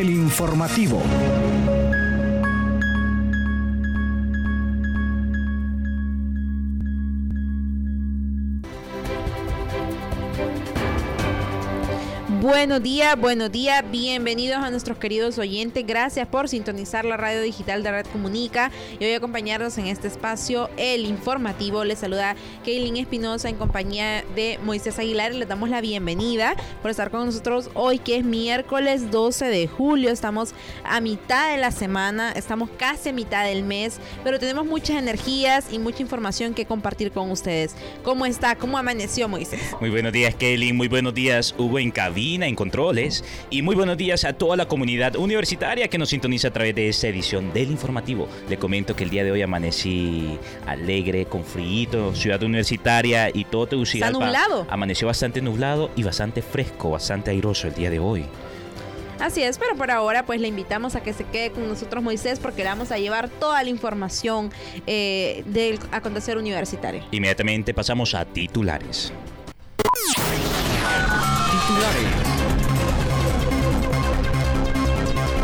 el informativo. Buenos días, buenos días, bienvenidos a nuestros queridos oyentes. Gracias por sintonizar la radio digital de Red Comunica y hoy acompañarnos en este espacio, el informativo. Les saluda Kaylin Espinosa en compañía de Moisés Aguilar les damos la bienvenida por estar con nosotros hoy, que es miércoles 12 de julio. Estamos a mitad de la semana, estamos casi a mitad del mes, pero tenemos muchas energías y mucha información que compartir con ustedes. ¿Cómo está? ¿Cómo amaneció Moisés? Muy buenos días, Kaylin. Muy buenos días, Hugo en cabina en controles y muy buenos días a toda la comunidad universitaria que nos sintoniza a través de esta edición del informativo. Le comento que el día de hoy amanecí alegre, con frío, ciudad universitaria y todo Tegucigalpa. ¿Está nublado? Amaneció bastante nublado y bastante fresco, bastante airoso el día de hoy. Así es, pero por ahora pues le invitamos a que se quede con nosotros Moisés porque le vamos a llevar toda la información eh, del acontecer universitario. Inmediatamente pasamos a titulares.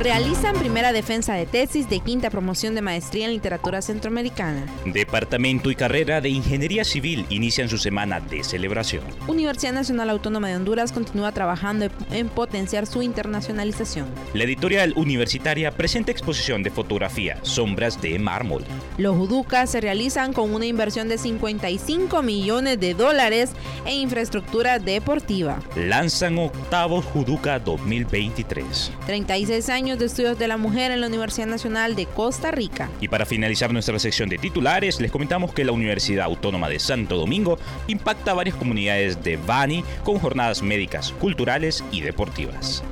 Realizan primera defensa de tesis de quinta promoción de maestría en literatura centroamericana. Departamento y carrera de Ingeniería Civil inician su semana de celebración. Universidad Nacional Autónoma de Honduras continúa trabajando en potenciar su internacionalización. La editorial universitaria presenta exposición de fotografía Sombras de Mármol. Los juducas se realizan con una inversión de 55 millones de dólares en infraestructura deportiva. Lanzan octavos Juduca 2023. 36 años de Estudios de la Mujer en la Universidad Nacional de Costa Rica. Y para finalizar nuestra sección de titulares, les comentamos que la Universidad Autónoma de Santo Domingo impacta a varias comunidades de Bani con jornadas médicas, culturales y deportivas.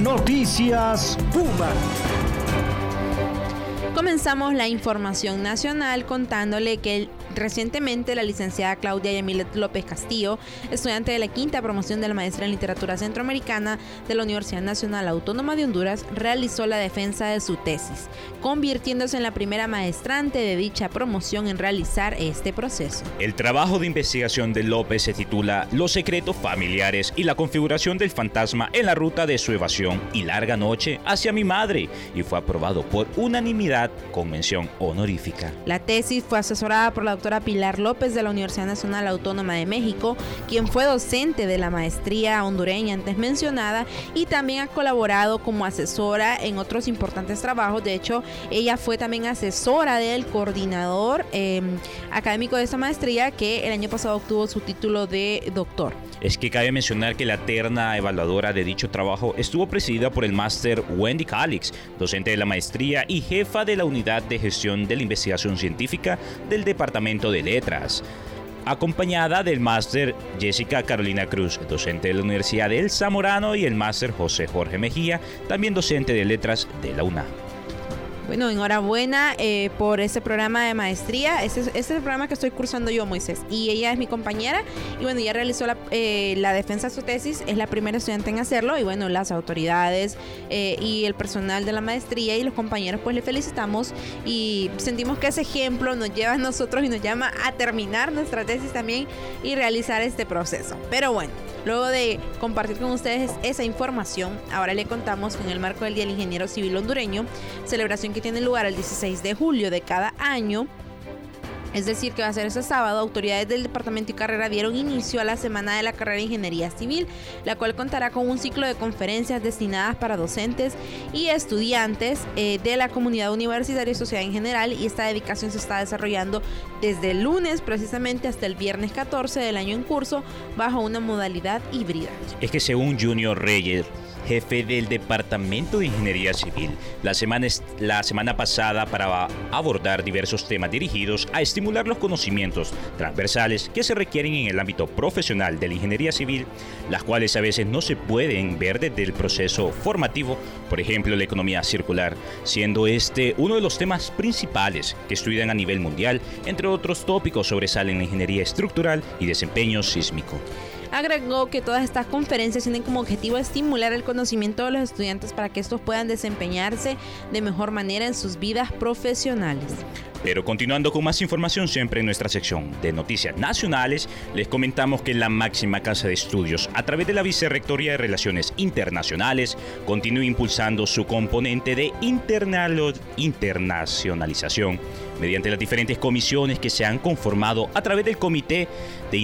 Noticias Puma. Comenzamos la información nacional contándole que el Recientemente, la licenciada Claudia Yamilet López Castillo, estudiante de la quinta promoción de la maestría en literatura centroamericana de la Universidad Nacional Autónoma de Honduras, realizó la defensa de su tesis, convirtiéndose en la primera maestrante de dicha promoción en realizar este proceso. El trabajo de investigación de López se titula Los secretos familiares y la configuración del fantasma en la ruta de su evasión y larga noche hacia mi madre y fue aprobado por unanimidad con mención honorífica. La tesis fue asesorada por la doctora Pilar López de la Universidad Nacional Autónoma de México, quien fue docente de la maestría hondureña antes mencionada y también ha colaborado como asesora en otros importantes trabajos. De hecho, ella fue también asesora del coordinador em, académico de esta maestría que el año pasado obtuvo su título de doctor. Es que cabe mencionar que la terna evaluadora de dicho trabajo estuvo presidida por el máster Wendy Calix, docente de la maestría y jefa de la unidad de gestión de la investigación científica del Departamento de Letras, acompañada del máster Jessica Carolina Cruz, docente de la Universidad del Zamorano, y el máster José Jorge Mejía, también docente de Letras de la UNA. Bueno, enhorabuena eh, por ese programa de maestría. Ese, es el programa que estoy cursando yo, Moisés. Y ella es mi compañera. Y bueno, ella realizó la, eh, defensa de su tesis. Es la primera estudiante en hacerlo. Y bueno, las autoridades eh, y el personal de la maestría y los compañeros, pues le felicitamos. Y sentimos que ese ejemplo nos lleva a nosotros y nos llama a terminar nuestra tesis también y realizar este proceso. Pero bueno. Luego de compartir con ustedes esa información, ahora le contamos que en el marco del Día del Ingeniero Civil Hondureño, celebración que tiene lugar el 16 de julio de cada año, es decir, que va a ser ese sábado, autoridades del Departamento y Carrera dieron inicio a la Semana de la Carrera de Ingeniería Civil, la cual contará con un ciclo de conferencias destinadas para docentes y estudiantes eh, de la comunidad universitaria y sociedad en general. Y esta dedicación se está desarrollando desde el lunes precisamente hasta el viernes 14 del año en curso bajo una modalidad híbrida. Es que según Junior Reyes, jefe del Departamento de Ingeniería Civil, la semana, la semana pasada para abordar diversos temas dirigidos a estimular los conocimientos transversales que se requieren en el ámbito profesional de la ingeniería civil, las cuales a veces no se pueden ver desde el proceso formativo, por ejemplo la economía circular, siendo este uno de los temas principales que estudian a nivel mundial, entre otros tópicos sobresalen la ingeniería estructural y desempeño sísmico. Agregó que todas estas conferencias tienen como objetivo estimular el conocimiento de los estudiantes para que estos puedan desempeñarse de mejor manera en sus vidas profesionales. Pero continuando con más información siempre en nuestra sección de noticias nacionales, les comentamos que la máxima casa de estudios, a través de la Vicerrectoría de Relaciones Internacionales, continúa impulsando su componente de internacionalización mediante las diferentes comisiones que se han conformado a través del Comité de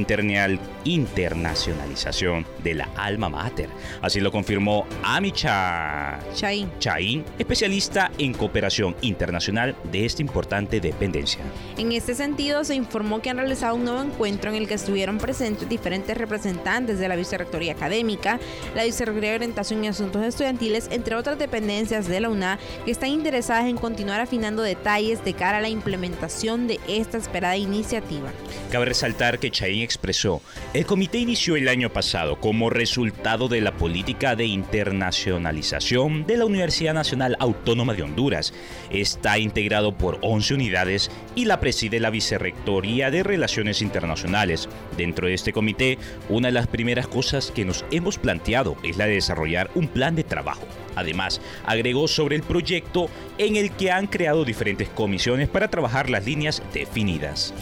Internacionalización de la Alma Mater. Así lo confirmó Amicha Chaín. Chaín, especialista en cooperación internacional de esta importante dependencia. En este sentido, se informó que han realizado un nuevo encuentro en el que estuvieron presentes diferentes representantes de la Vicerrectoría Académica, la Vicerrectoría de Orientación y Asuntos Estudiantiles, entre otras dependencias de la UNA, que están interesadas en continuar afinando detalles de cara a la implementación de esta esperada iniciativa. Cabe resaltar que Chaín expresó, el comité inició el año pasado como resultado de la política de internacionalización de la Universidad Nacional Autónoma de Honduras. Está integrado por 11 unidades y la preside la Vicerrectoría de Relaciones Internacionales. Dentro de este comité, una de las primeras cosas que nos hemos planteado es la de desarrollar un plan de trabajo. Además, agregó sobre el proyecto en el que han creado diferentes comisiones para trabajar las líneas definidas.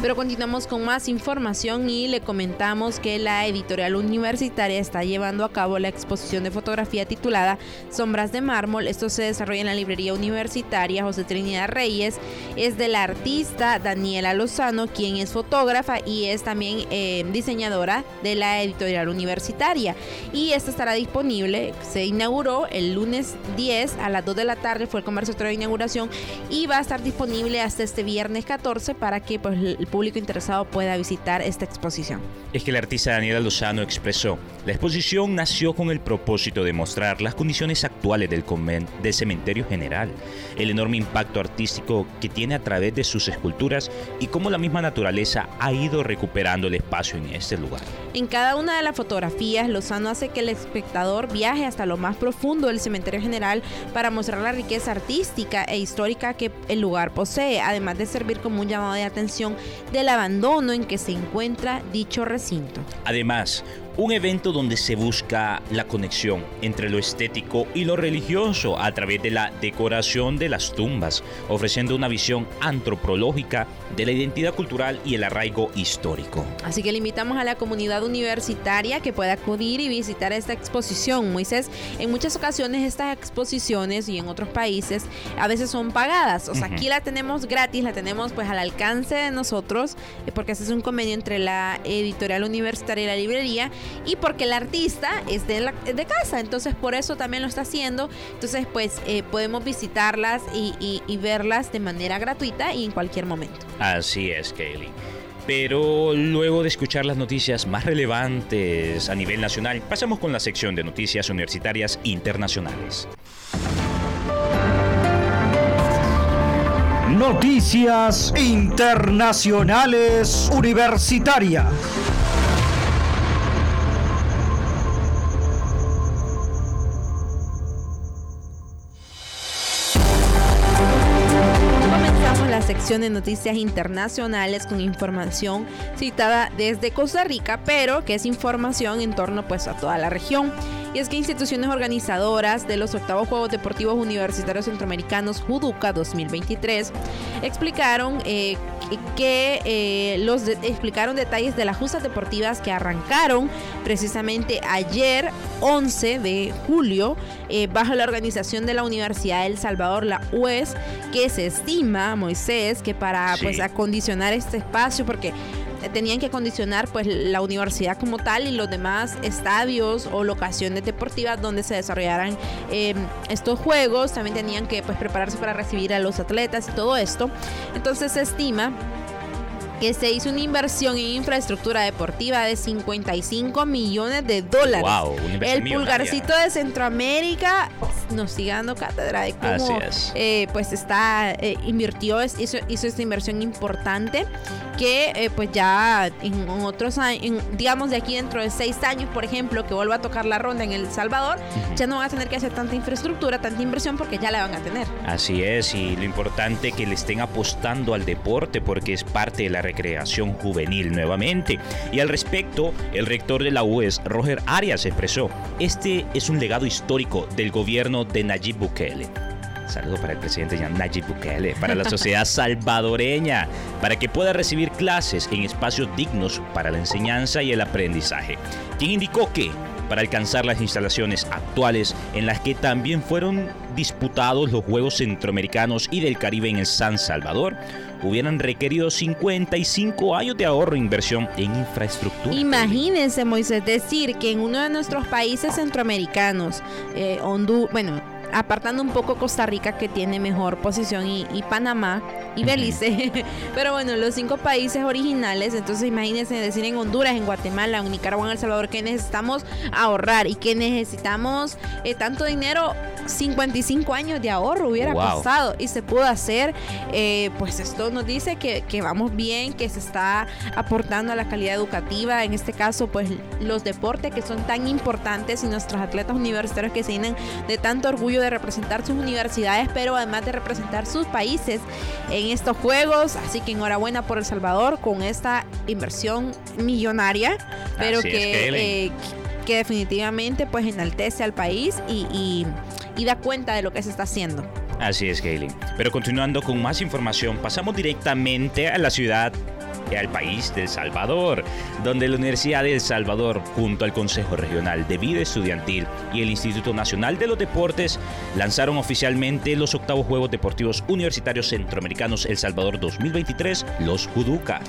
Pero continuamos con más información y le comentamos que la editorial universitaria está llevando a cabo la exposición de fotografía titulada Sombras de Mármol. Esto se desarrolla en la librería universitaria José Trinidad Reyes. Es de la artista Daniela Lozano, quien es fotógrafa y es también eh, diseñadora de la editorial universitaria. Y esta estará disponible. Se inauguró el lunes 10 a las 2 de la tarde, fue el conversatorio de inauguración y va a estar disponible hasta este viernes 14 para que pues, público interesado pueda visitar esta exposición. Es que el artista Daniela Lozano expresó, la exposición nació con el propósito de mostrar las condiciones actuales del, del cementerio general, el enorme impacto artístico que tiene a través de sus esculturas y cómo la misma naturaleza ha ido recuperando el espacio en este lugar. En cada una de las fotografías, Lozano hace que el espectador viaje hasta lo más profundo del cementerio general para mostrar la riqueza artística e histórica que el lugar posee, además de servir como un llamado de atención del abandono en que se encuentra dicho recinto. Además, un evento donde se busca la conexión entre lo estético y lo religioso a través de la decoración de las tumbas, ofreciendo una visión antropológica de la identidad cultural y el arraigo histórico. Así que le invitamos a la comunidad universitaria que pueda acudir y visitar esta exposición. Moisés, en muchas ocasiones estas exposiciones y en otros países a veces son pagadas. O sea, aquí la tenemos gratis, la tenemos pues al alcance de nosotros, eh, porque ese es un convenio entre la editorial universitaria y la librería y porque el artista es de, de casa, entonces por eso también lo está haciendo. Entonces pues eh, podemos visitarlas y, y verlas de manera gratuita y en cualquier momento. Así es, Kaylee. Pero luego de escuchar las noticias más relevantes a nivel nacional, pasamos con la sección de noticias universitarias internacionales. Noticias internacionales universitarias. De noticias internacionales con información citada desde Costa Rica, pero que es información en torno pues a toda la región. Y es que instituciones organizadoras de los octavos Juegos Deportivos Universitarios Centroamericanos Juduca 2023 explicaron eh, que eh, los explicaron detalles de las justas deportivas que arrancaron precisamente ayer 11 de julio eh, bajo la organización de la Universidad de El Salvador, la UES, que se estima, Moisés, que para pues acondicionar este espacio, porque tenían que acondicionar pues la universidad como tal y los demás estadios o locaciones deportivas donde se desarrollaran em, estos juegos. También tenían que pues prepararse para recibir a los atletas y todo esto. Entonces se estima que se hizo una inversión en infraestructura deportiva de 55 millones de dólares. Wow, El pulgarcito de Centroamérica nos sigue dando cátedra de cómo eh, pues está eh, invirtió hizo, hizo esta inversión importante que eh, pues ya en otros años, digamos de aquí dentro de seis años, por ejemplo, que vuelva a tocar la ronda en El Salvador, ya no van a tener que hacer tanta infraestructura, tanta inversión porque ya la van a tener. Así es, y lo importante es que le estén apostando al deporte porque es parte de la recreación juvenil nuevamente. Y al respecto, el rector de la UES, Roger Arias, expresó, este es un legado histórico del gobierno de Nayib Bukele Saludo para el presidente Nayib Bukele, para la sociedad salvadoreña, para que pueda recibir clases en espacios dignos para la enseñanza y el aprendizaje. Quien indicó que para alcanzar las instalaciones actuales en las que también fueron disputados los Juegos Centroamericanos y del Caribe en el San Salvador, hubieran requerido 55 años de ahorro e inversión en infraestructura. Imagínense, Moisés, decir que en uno de nuestros países centroamericanos, eh, Honduras, bueno, apartando un poco Costa Rica que tiene mejor posición y, Panamá y Belice. Pero bueno, los cinco países originales, entonces imagínense decir en Honduras, en Guatemala, en Nicaragua, en El Salvador que necesitamos ahorrar y que necesitamos eh, tanto dinero, 55 años de ahorro hubiera pasado y se pudo hacer. Eh, pues esto nos dice que, que vamos bien, que se está aportando a la calidad educativa, en este caso pues los deportes que son tan importantes y nuestros atletas universitarios que se llenan de tanto orgullo de representar sus universidades, pero además de representar sus países en estos Juegos. Así que enhorabuena por El Salvador con esta inversión millonaria, pero que, eh, que definitivamente pues enaltece al país y, y da cuenta de lo que se está haciendo. Así es, Kaylin. Pero continuando con más información, pasamos directamente a la ciudad al país del Salvador, donde la Universidad de El Salvador, junto al Consejo Regional de Vida Estudiantil y el Instituto Nacional de los Deportes, lanzaron oficialmente los octavos Juegos Deportivos Universitarios Centroamericanos El Salvador 2023, los Juduca.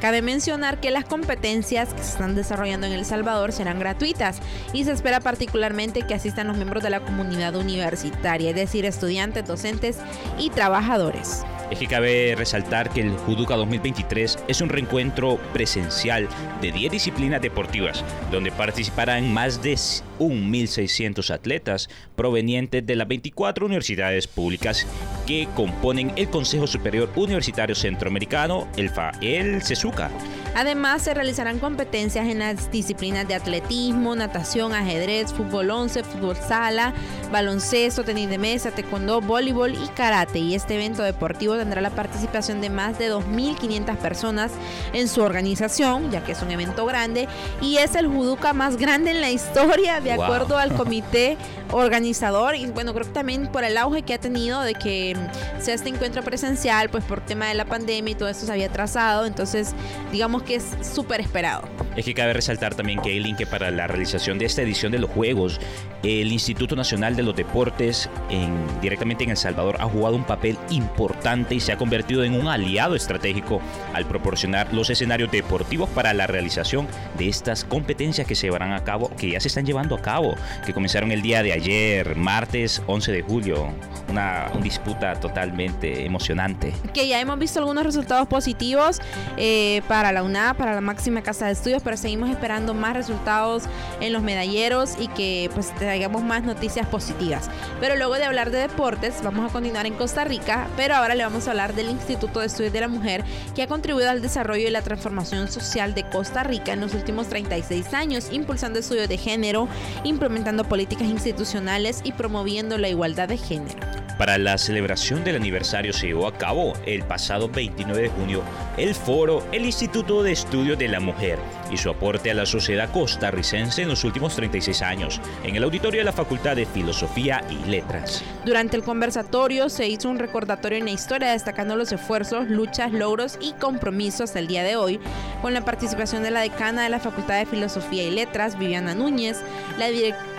Cabe mencionar que las competencias que se están desarrollando en El Salvador serán gratuitas y se espera particularmente que asistan los miembros de la comunidad universitaria, es decir, estudiantes, docentes y trabajadores. Es que cabe resaltar que el Juduca 2023 es un reencuentro presencial de 10 disciplinas deportivas, donde participarán más de 1.600 atletas provenientes de las 24 universidades públicas que componen el Consejo Superior Universitario Centroamericano, el FA, el CESUCA. Además, se realizarán competencias en las disciplinas de atletismo, natación, ajedrez, fútbol 11, fútbol sala, baloncesto, tenis de mesa, taekwondo, voleibol y karate. Y este evento deportivo tendrá la participación de más de 2.500 personas en su organización, ya que es un evento grande y es el judoka más grande en la historia, de acuerdo al comité organizador. Y bueno, creo que también por el auge que ha tenido de que sea este encuentro presencial, pues por tema de la pandemia y todo esto se había trazado. Entonces, digamos que es súper esperado. Es que cabe resaltar también, Kaylin, que para la realización de esta edición de los Juegos, el Instituto Nacional de los Deportes en, directamente en El Salvador ha jugado un papel importante y se ha convertido en un aliado estratégico al proporcionar los escenarios deportivos para la realización de estas competencias que se llevarán a cabo, que ya se están llevando a cabo, que comenzaron el día de ayer, martes 11 de julio. Una, disputa totalmente emocionante. Que ya hemos visto algunos resultados positivos eh, para la UNA, para la máxima casa de estudios pero seguimos esperando más resultados en los medalleros y que pues traigamos más noticias positivas. Pero luego de hablar de deportes, vamos a continuar en Costa Rica, pero ahora le hablar del Instituto de Estudios de la Mujer que ha contribuido al desarrollo y la transformación social de Costa Rica en los últimos 36 años, impulsando estudios de género, implementando políticas institucionales y promoviendo la igualdad de género. Para la celebración del aniversario se llevó a cabo el pasado 29 de junio el foro El Instituto de Estudios de la Mujer y su aporte a la sociedad costarricense en los últimos 36 años en el auditorio de la Facultad de Filosofía y Letras. Durante el conversatorio se hizo un recordatorio en la historia destacando los esfuerzos, luchas, logros y compromisos hasta el día de hoy con la participación de la decana de la Facultad de Filosofía y Letras, Viviana Núñez, la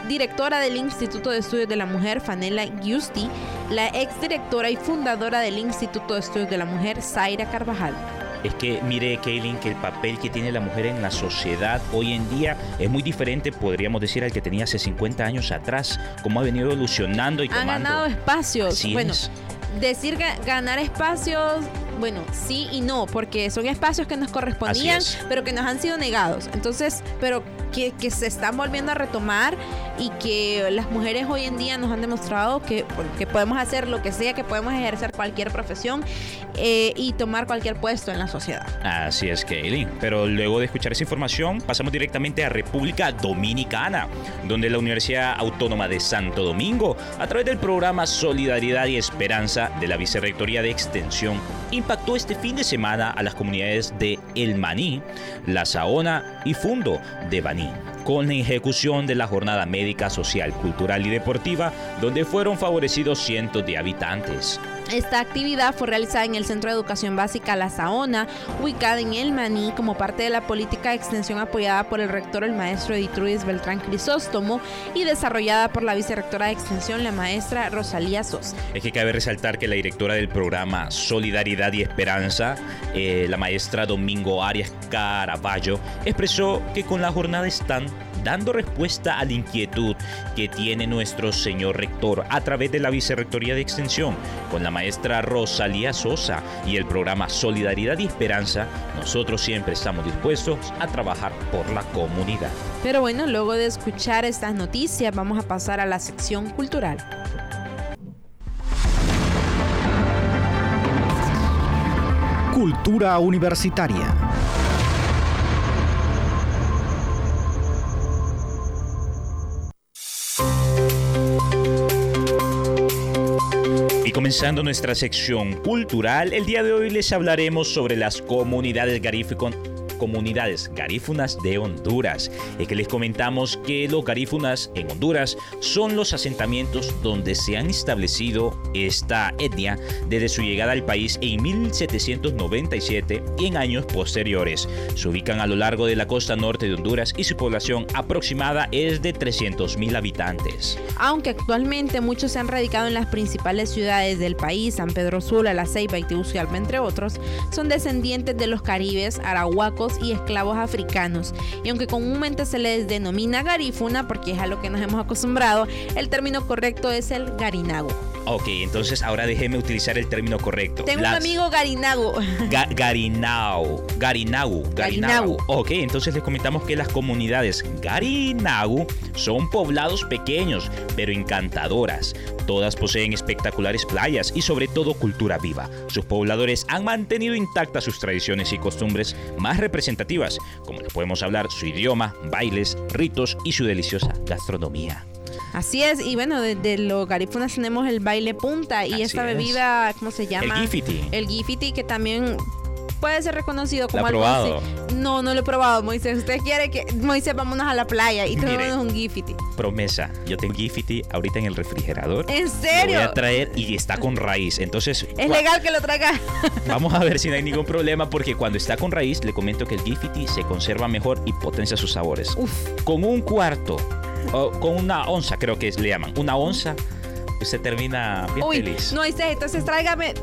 directora del Instituto de Estudios de la Mujer, Fanela Giusti, la exdirectora y fundadora del Instituto de Estudios de la Mujer, Zaira Carvajal. Es que mire, Kaylin, que el papel que tiene la mujer en la sociedad hoy en día es muy diferente, podríamos decir, al que tenía hace 50 años atrás. Cómo ha venido evolucionando y tomando. Ha ganado espacios. bueno, decir ganar espacios bueno, sí y no, porque son espacios que nos correspondían, pero que nos han sido negados. Entonces, pero que, se están volviendo a retomar y que las mujeres hoy en día nos han demostrado que, que podemos hacer lo que sea, que podemos ejercer cualquier profesión eh, y tomar cualquier puesto en la sociedad. Así es, Kaylin. Pero luego de escuchar esa información, pasamos directamente a República Dominicana, donde la Universidad Autónoma de Santo Domingo, a través del programa Solidaridad y Esperanza de la Vicerrectoría de Extensión, impactó este fin de semana a las comunidades de El Maní, La Saona y Fundo de Baní con la ejecución de la jornada médica, social, cultural y deportiva, donde fueron favorecidos cientos de habitantes. Esta actividad fue realizada en el Centro de Educación Básica La Saona, ubicada en El Maní, como parte de la política de extensión apoyada por el rector, el maestro Editruiz Beltrán Crisóstomo, y desarrollada por la vicerrectora de extensión, la maestra Rosalía Sosa. Es que cabe resaltar que la directora del programa Solidaridad y Esperanza, eh, la maestra Domingo Arias Caraballo, expresó que con la jornada están dando respuesta a la inquietud que tiene nuestro señor rector a través de la Vicerrectoría de Extensión, con la maestra Rosalía Sosa y el programa Solidaridad y Esperanza, nosotros siempre estamos dispuestos a trabajar por la comunidad. Pero bueno, luego de escuchar estas noticias, vamos a pasar a la sección cultural. Cultura universitaria. Comenzando nuestra sección cultural, el día de hoy les hablaremos sobre las comunidades garíficas comunidades garífunas de Honduras. Es que les comentamos que los garífunas en Honduras son los asentamientos donde se han establecido esta etnia desde su llegada al país en 1797 y en años posteriores. Se ubican a lo largo de la costa norte de Honduras y su población aproximada es de 300.000 habitantes. Aunque actualmente muchos se han radicado en las principales ciudades del país, San Pedro Sula, La Ceiba y Tegucigalpa, entre otros, son descendientes de los caribes, arahuacos, y esclavos africanos. Y aunque comúnmente se les denomina garífuna, porque es a lo que nos hemos acostumbrado, el término correcto es el garinago. Ok, entonces ahora déjeme utilizar el término correcto. Tengo un amigo garinago. garinau, garinagu, garinagu. Ok, entonces les comentamos que las comunidades garinagu son poblados pequeños, pero encantadoras. Todas poseen espectaculares playas y sobre todo cultura viva. Sus pobladores han mantenido intactas sus tradiciones y costumbres más representativas, como les podemos hablar su idioma, bailes, ritos y su deliciosa gastronomía. Así es, y bueno, desde los garífunas tenemos el baile punta y esta bebida, ¿cómo se llama? El gifiti. El gifiti que también puede ser reconocido como algo probado? No, no lo he probado, Moisés. Usted quiere que, Moisés, vámonos a la playa y traemos un gifiti. Promesa, yo tengo gifiti ahorita en el refrigerador. ¿En serio? Lo voy a traer y está con raíz. Entonces. Es legal que lo traiga. Vamos a ver si no hay ningún problema porque cuando está con raíz, le comento que el gifiti se conserva mejor y potencia sus sabores. Uf. Con un cuarto o con una onza, creo que le llaman. Una onza, usted termina bien Uy, feliz. No, entonces tráigame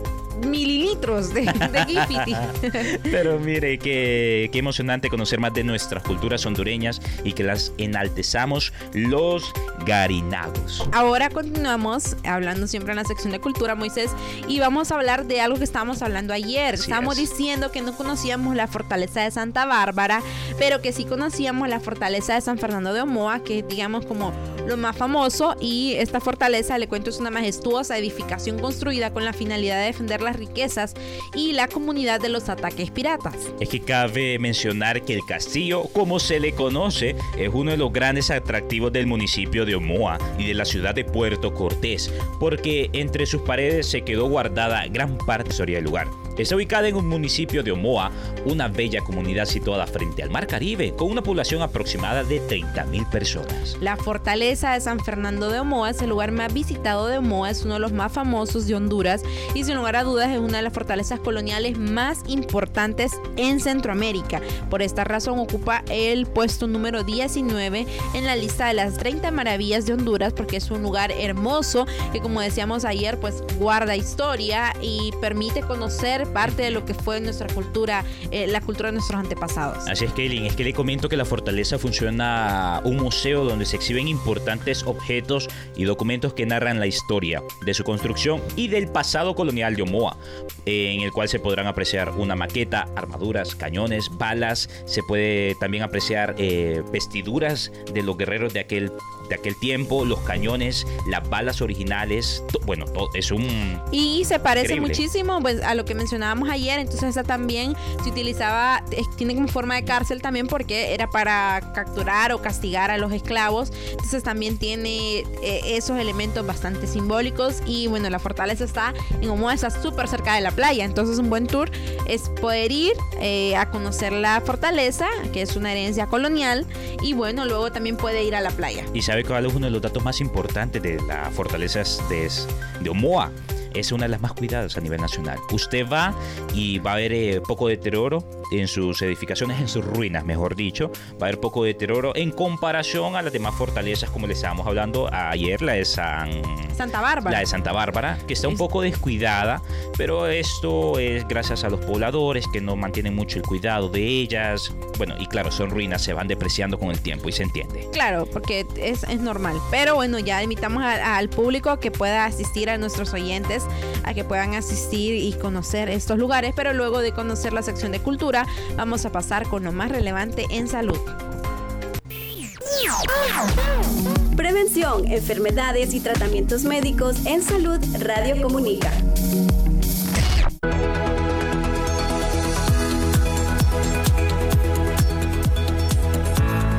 mililitros de, de Pero mire, qué, qué emocionante conocer más de nuestras culturas hondureñas y que las enaltezamos los garinagos. Ahora continuamos hablando siempre en la sección de cultura, Moisés, y vamos a hablar de algo que estábamos hablando ayer. estábamos diciendo que no conocíamos la fortaleza de Santa Bárbara, pero que sí conocíamos la fortaleza de San Fernando de Omoa, que digamos, como lo más famoso. Y esta fortaleza, le cuento, es una majestuosa edificación construida con la finalidad de defender las riquezas y la comunidad de los ataques piratas. Es que cabe mencionar que el castillo, como se le conoce, es uno de los grandes atractivos del municipio de Omoa y de la ciudad de Puerto Cortés, porque entre sus paredes se quedó guardada gran parte de la historia del lugar. Está ubicada en un municipio de Omoa, una bella comunidad situada frente al Mar Caribe, con una población aproximada de 30.000 personas. La fortaleza de San Fernando de Omoa es el lugar más visitado de Omoa, es uno de los más famosos de Honduras y sin lugar a dudas es una de las fortalezas coloniales más importantes en Centroamérica. Por esta razón ocupa el puesto número 19 en la lista de las 30 maravillas de Honduras porque es un lugar hermoso que como decíamos ayer pues guarda historia y permite conocer parte de lo que fue nuestra cultura, eh, la cultura de nuestros antepasados. Así es, Kaylin, es que le comento que la fortaleza funciona un museo donde se exhiben importantes objetos y documentos que narran la historia de su construcción y del pasado colonial de Omoa, en el cual se podrán apreciar una maqueta, armaduras, cañones, balas, se puede también apreciar eh, vestiduras de los guerreros de aquel de aquel tiempo, los cañones, las balas originales, bueno, to- es un... Y se parece Increíble. muchísimo pues, a lo que mencionábamos ayer. Entonces, esa también se utilizaba, tiene como forma de cárcel también porque era para capturar o castigar a los esclavos. Entonces, también tiene eh, esos elementos bastante simbólicos. Y bueno, la fortaleza está en Omoa, está súper cerca de la playa. Entonces, un buen tour es poder ir eh, a conocer la fortaleza, que es una herencia colonial. Y bueno, luego también puede ir a la playa. ¿Y sabe cuál es uno de los datos más importantes de la fortaleza de, de Omoa? Es una de las más cuidadas a nivel nacional. Usted va y va a haber eh, poco deterioro en sus edificaciones, en sus ruinas, mejor dicho. Va a haber poco deterioro en comparación a las demás fortalezas, como le estábamos hablando ayer, la de San... Santa Bárbara. La de Santa Bárbara, que está un poco descuidada, pero esto es gracias a los pobladores que no mantienen mucho el cuidado de ellas. Bueno, y claro, son ruinas, se van depreciando con el tiempo y se entiende. Claro, porque es, es normal. Pero bueno, ya invitamos a- al público que pueda asistir a nuestros oyentes, a que puedan asistir y conocer estos lugares. Pero luego de conocer la sección de cultura, vamos a pasar con lo más relevante en salud. Prevención, enfermedades y tratamientos médicos en salud Radio Comunica.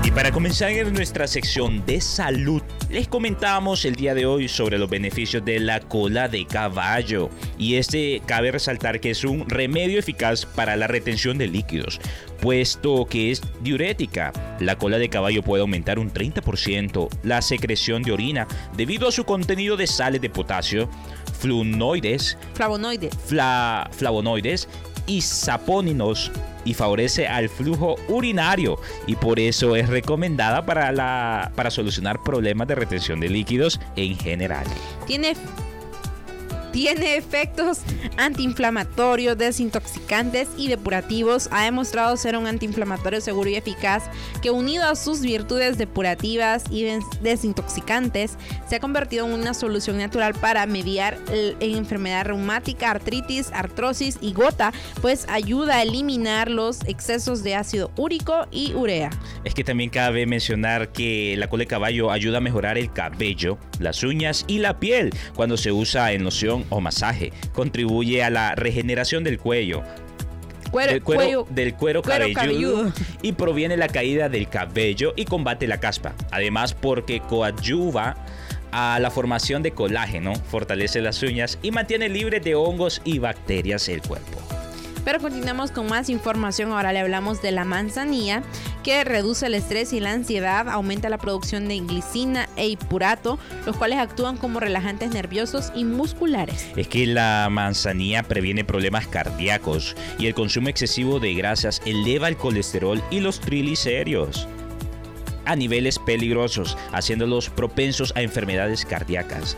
Y para comenzar en nuestra sección de salud, les comentamos el día de hoy sobre los beneficios de la cola de caballo. Y este cabe resaltar que es un remedio eficaz para la retención de líquidos, puesto que es diurética. La cola de caballo puede aumentar un 30% la secreción de orina debido a su contenido de sales de potasio, flunoides, Flavonoides. fla- flavonoides y sapóninos y favorece al flujo urinario y por eso es recomendada para, la, para solucionar problemas de retención de líquidos en general. Tiene efectos antiinflamatorios, desintoxicantes y depurativos. Ha demostrado ser un antiinflamatorio seguro y eficaz que unido a sus virtudes depurativas y des- desintoxicantes se ha convertido en una solución natural para mediar enfermedad reumática, artritis, artrosis y gota, pues ayuda a eliminar los excesos de ácido úrico y urea. Es que también cabe mencionar que la cola de caballo ayuda a mejorar el cabello, las uñas y la piel cuando se usa en loción o masaje. Contribuye a la regeneración del cuello, Cuero, del cuero, cuello- del cuero, cuero cabelludo, cabelludo. y proviene la caída del cabello y combate la caspa. Además porque coadyuva a la formación de colágeno, fortalece las uñas y mantiene libre de hongos y bacterias el cuerpo. Pero continuamos con más información. Ahora le hablamos de la manzanilla, que reduce el estrés y la ansiedad, aumenta la producción de glicina e hipurato, los cuales actúan como relajantes nerviosos y musculares. Es que la manzanilla previene problemas cardíacos y el consumo excesivo de grasas eleva el colesterol y los triglicéridos a niveles peligrosos, haciéndolos propensos a enfermedades cardíacas.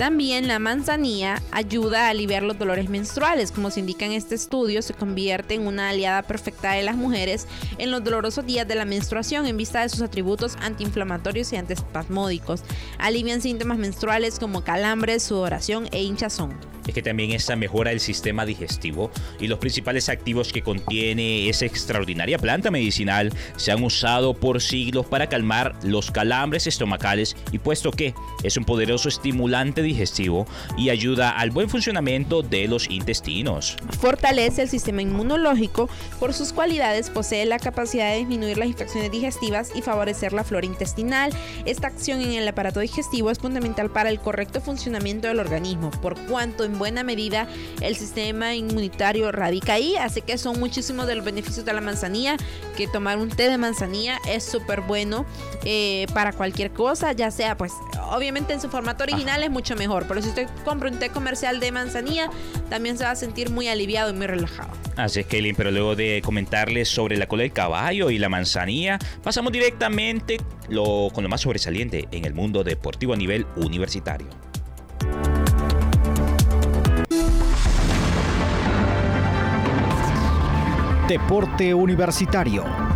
También la manzanilla ayuda a aliviar los dolores menstruales. Como se indica en este estudio, se convierte en una aliada perfecta de las mujeres en los dolorosos días de la menstruación en vista de sus atributos antiinflamatorios y antiespasmódicos. Alivian síntomas menstruales como calambres, sudoración e hinchazón. Es que también esta mejora el sistema digestivo y los principales activos que contiene esa extraordinaria planta medicinal se han usado por siglos para calmar los calambres estomacales y puesto que es un poderoso estimulante digestivo y ayuda al buen funcionamiento de los intestinos. Fortalece el sistema inmunológico. Por sus cualidades posee la capacidad de disminuir las infecciones digestivas y favorecer la flora intestinal. Esta acción en el aparato digestivo es fundamental para el correcto funcionamiento del organismo, por cuanto en buena medida el sistema inmunitario radica ahí, así que son muchísimos de los beneficios de la manzanilla, que tomar un té de manzanilla es súper bueno eh, para cualquier cosa, ya sea pues obviamente en su formato original es mucho mejor, pero si usted compra un té comercial de manzanilla, también se va a sentir muy aliviado y muy relajado. Así es, Kaylin, pero luego de comentarles sobre la cola del caballo y la manzanilla, pasamos directamente lo, con lo más sobresaliente en el mundo deportivo a nivel universitario. Deporte Universitario.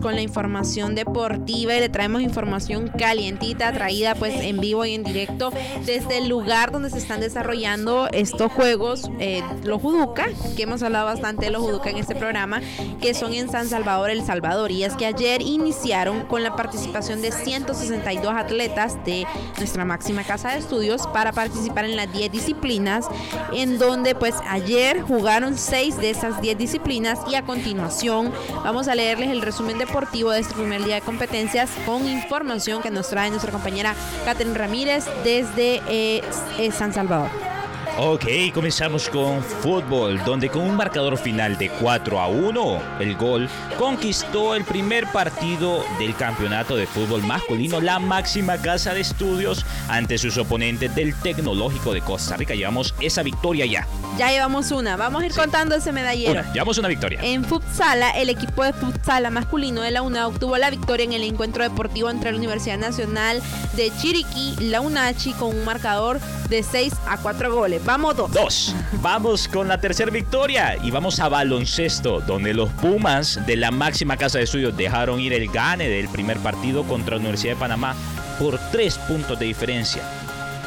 Con la información deportiva y le traemos información calientita traída pues en vivo y en directo desde el lugar donde se están desarrollando estos juegos, eh, los Juduca, que hemos hablado bastante de los Juduca en este programa, que son en San Salvador, El Salvador. Y es que ayer iniciaron con la participación de 162 atletas de nuestra máxima casa de estudios para participar en las 10 disciplinas, en donde pues ayer jugaron 6 de esas 10 disciplinas y a continuación vamos a leerles el resumen deportivo de este primer día de competencias con información que nos trae nuestra compañera Catherine Ramírez desde eh, eh, San Salvador. Ok, comenzamos con fútbol, donde con un marcador final de 4 a 1, el gol conquistó el primer partido del campeonato de fútbol masculino, la máxima casa de estudios, ante sus oponentes del Tecnológico de Costa Rica. Llevamos esa victoria ya. Ya llevamos una. Vamos a ir contando ese medallero. Una, llevamos una victoria. En futsala, el equipo de futsala masculino de la UNA obtuvo la victoria en el encuentro deportivo entre la Universidad Nacional de Chiriquí la UNACHI con un marcador de 6 a 4 goles. Vamos dos. Dos. Vamos con la tercera victoria y vamos a baloncesto, donde los Pumas de la máxima casa de estudios dejaron ir el gane del primer partido contra la Universidad de Panamá por tres puntos de diferencia.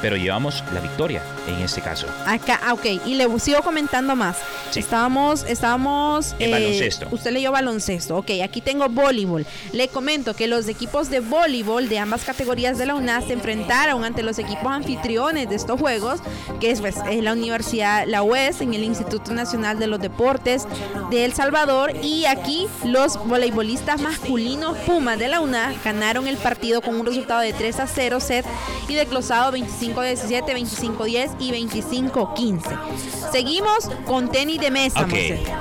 Pero llevamos la victoria en este caso. Acá, ah, ok, y le sigo comentando más. Sí. Estábamos, estábamos. En baloncesto. Usted leyó baloncesto. Ok, aquí tengo voleibol. Le comento que los equipos de voleibol de ambas categorías de la UNA se enfrentaron ante los equipos anfitriones de estos juegos, que es, pues, es la Universidad, la UES, en el Instituto Nacional de los Deportes de El Salvador. Y aquí los voleibolistas masculinos Pumas de la UNA ganaron el partido con un resultado de 3 a 0 set y desglosado 25-17, 25-10 y 25-15. Seguimos con tenis de mesa. Ok,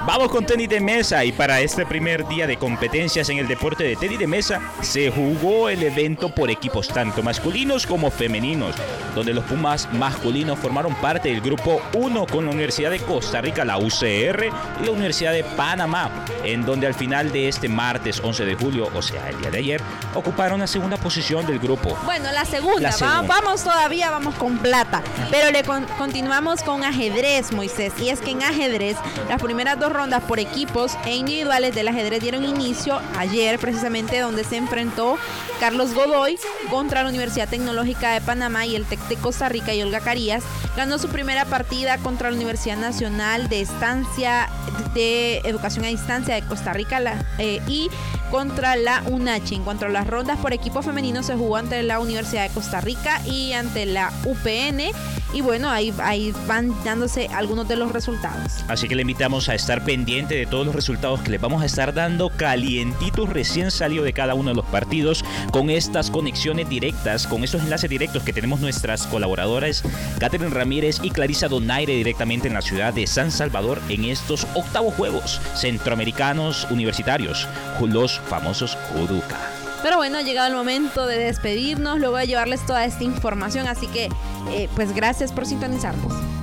vamos con tenis de mesa y para este primer día de competencias en el deporte de tenis de mesa se jugó el evento por equipos tanto masculinos como femeninos, donde los Pumas masculinos formaron parte del grupo 1 con la Universidad de Costa Rica, la UCR y la Universidad de Panamá, en donde al final de este martes 11 de julio, o sea, el día de ayer, ocuparon la segunda posición del grupo. Bueno, la segunda, La segunda. vamos todavía, vamos con plata. Pero le con- continuamos con ajedrez, Moisés. Y es que en ajedrez, las primeras dos rondas por equipos e individuales del ajedrez dieron inicio ayer, precisamente donde se enfrentó Carlos Godoy contra la Universidad Tecnológica de Panamá y el TEC de Costa Rica y Olga Carías. Ganó su primera partida contra la Universidad Nacional de Estancia de Educación a Distancia de Costa Rica eh, y contra la UNACHI. En cuanto a las rondas por equipo femenino, se jugó ante la Universidad de Costa Rica y ante la UPN. Y bueno, ahí, ahí van dándose algunos de los resultados. Así que le invitamos a estar pendiente de todos los resultados que les vamos a estar dando calientitos recién salido de cada uno de los partidos con estas conexiones directas, con estos enlaces directos que tenemos nuestras colaboradoras Catherine Ramírez y Clarisa Donaire directamente en la ciudad de San Salvador en estos octavos Juegos Centroamericanos Universitarios, los famosos Juduca. Pero bueno, ha llegado el momento de despedirnos, luego de llevarles toda esta información. Así que, eh, pues gracias por sintonizarnos.